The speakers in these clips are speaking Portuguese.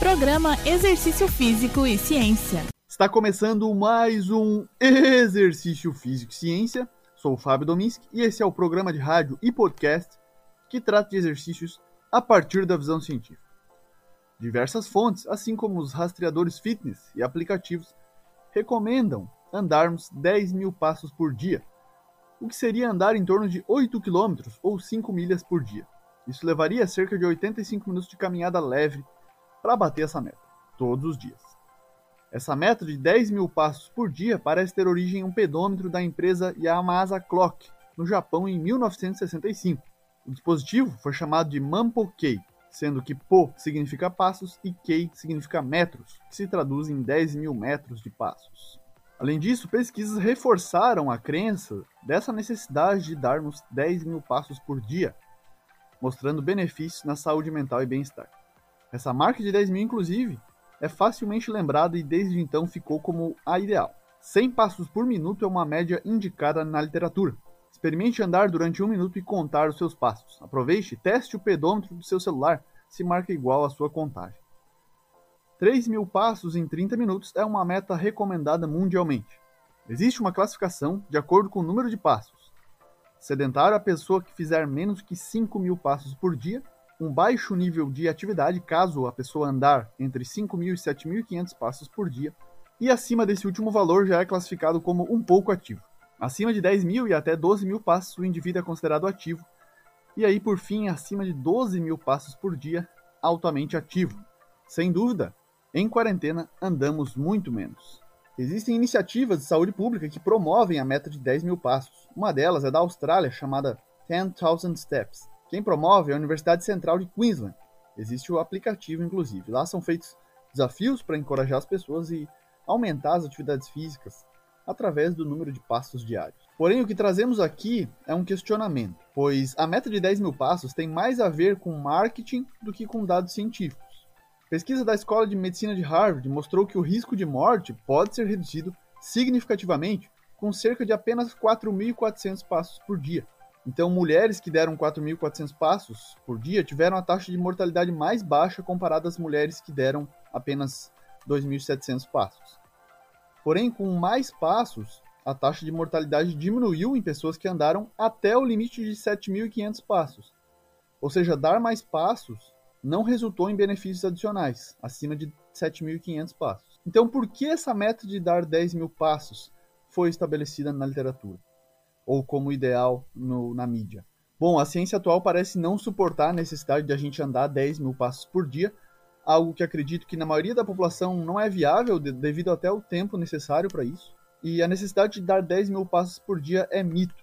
Programa Exercício Físico e Ciência. Está começando mais um Exercício Físico e Ciência. Sou o Fábio Dominski e esse é o programa de rádio e podcast que trata de exercícios a partir da visão científica. Diversas fontes, assim como os rastreadores fitness e aplicativos, recomendam andarmos 10 mil passos por dia, o que seria andar em torno de 8 quilômetros ou 5 milhas por dia. Isso levaria cerca de 85 minutos de caminhada leve para bater essa meta, todos os dias. Essa meta de 10 mil passos por dia parece ter origem em um pedômetro da empresa Yamasa Clock, no Japão, em 1965. O dispositivo foi chamado de Mampo-Kei, sendo que Po significa passos e Kei significa metros, que se traduz em 10 mil metros de passos. Além disso, pesquisas reforçaram a crença dessa necessidade de darmos 10 mil passos por dia, mostrando benefícios na saúde mental e bem-estar. Essa marca de 10 mil, inclusive, é facilmente lembrada e desde então ficou como a ideal. 100 passos por minuto é uma média indicada na literatura. Experimente andar durante um minuto e contar os seus passos. Aproveite e teste o pedômetro do seu celular se marca igual à sua contagem. 3 mil passos em 30 minutos é uma meta recomendada mundialmente. Existe uma classificação de acordo com o número de passos. Sedentário é a pessoa que fizer menos que 5 mil passos por dia, um baixo nível de atividade caso a pessoa andar entre 5.000 e 7.500 passos por dia, e acima desse último valor já é classificado como um pouco ativo. Acima de 10 mil e até 12 mil passos o indivíduo é considerado ativo, e aí por fim acima de 12 mil passos por dia, altamente ativo. Sem dúvida, em quarentena, andamos muito menos. Existem iniciativas de saúde pública que promovem a meta de 10 mil passos. Uma delas é da Austrália, chamada 10,000 Steps. Quem promove é a Universidade Central de Queensland. Existe o aplicativo, inclusive. Lá são feitos desafios para encorajar as pessoas e aumentar as atividades físicas através do número de passos diários. Porém, o que trazemos aqui é um questionamento, pois a meta de 10 mil passos tem mais a ver com marketing do que com dados científicos. Pesquisa da Escola de Medicina de Harvard mostrou que o risco de morte pode ser reduzido significativamente com cerca de apenas 4.400 passos por dia. Então, mulheres que deram 4.400 passos por dia tiveram a taxa de mortalidade mais baixa comparada às mulheres que deram apenas 2.700 passos. Porém, com mais passos, a taxa de mortalidade diminuiu em pessoas que andaram até o limite de 7.500 passos. Ou seja, dar mais passos não resultou em benefícios adicionais, acima de 7.500 passos. Então, por que essa meta de dar 10 mil passos foi estabelecida na literatura? Ou como ideal no, na mídia? Bom, a ciência atual parece não suportar a necessidade de a gente andar 10 mil passos por dia, algo que acredito que na maioria da população não é viável devido até o tempo necessário para isso. E a necessidade de dar 10 mil passos por dia é mito.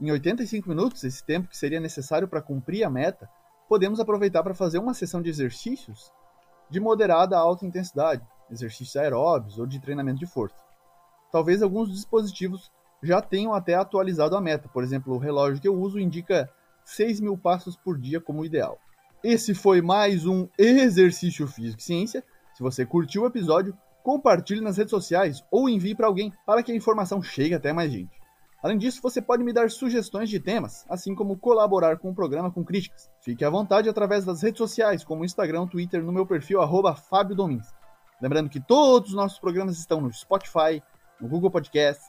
Em 85 minutos, esse tempo que seria necessário para cumprir a meta, podemos aproveitar para fazer uma sessão de exercícios de moderada a alta intensidade, exercícios aeróbios ou de treinamento de força. Talvez alguns dispositivos já tenham até atualizado a meta, por exemplo, o relógio que eu uso indica 6 mil passos por dia como ideal. Esse foi mais um Exercício Físico e Ciência. Se você curtiu o episódio, compartilhe nas redes sociais ou envie para alguém para que a informação chegue até mais gente. Além disso, você pode me dar sugestões de temas, assim como colaborar com o programa com críticas. Fique à vontade através das redes sociais, como Instagram, Twitter, no meu perfil Fábio Domins. Lembrando que todos os nossos programas estão no Spotify, no Google Podcasts,